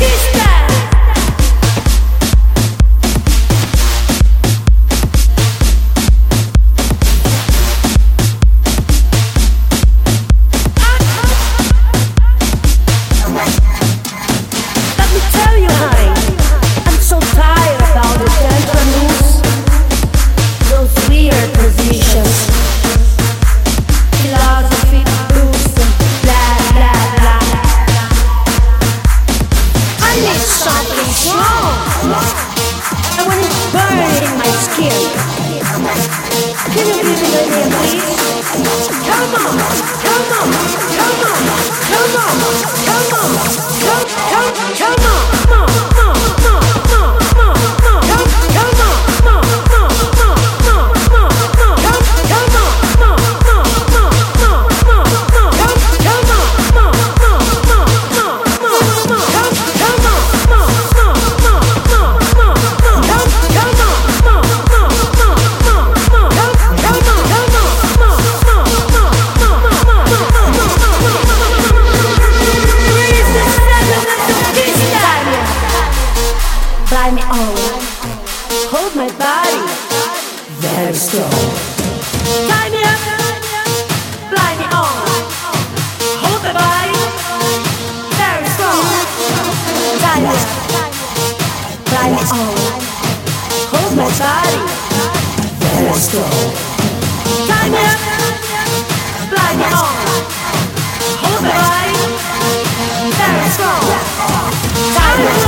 It's I want it in my skin. Please? Come on, come on, come on, come on. by. Hold my body very strong. Me up, fly me on. Hold my body very strong. Me up, fly me on. Hold my body very strong. Tie me up, fly me on. Hold my body very strong. Tie me up.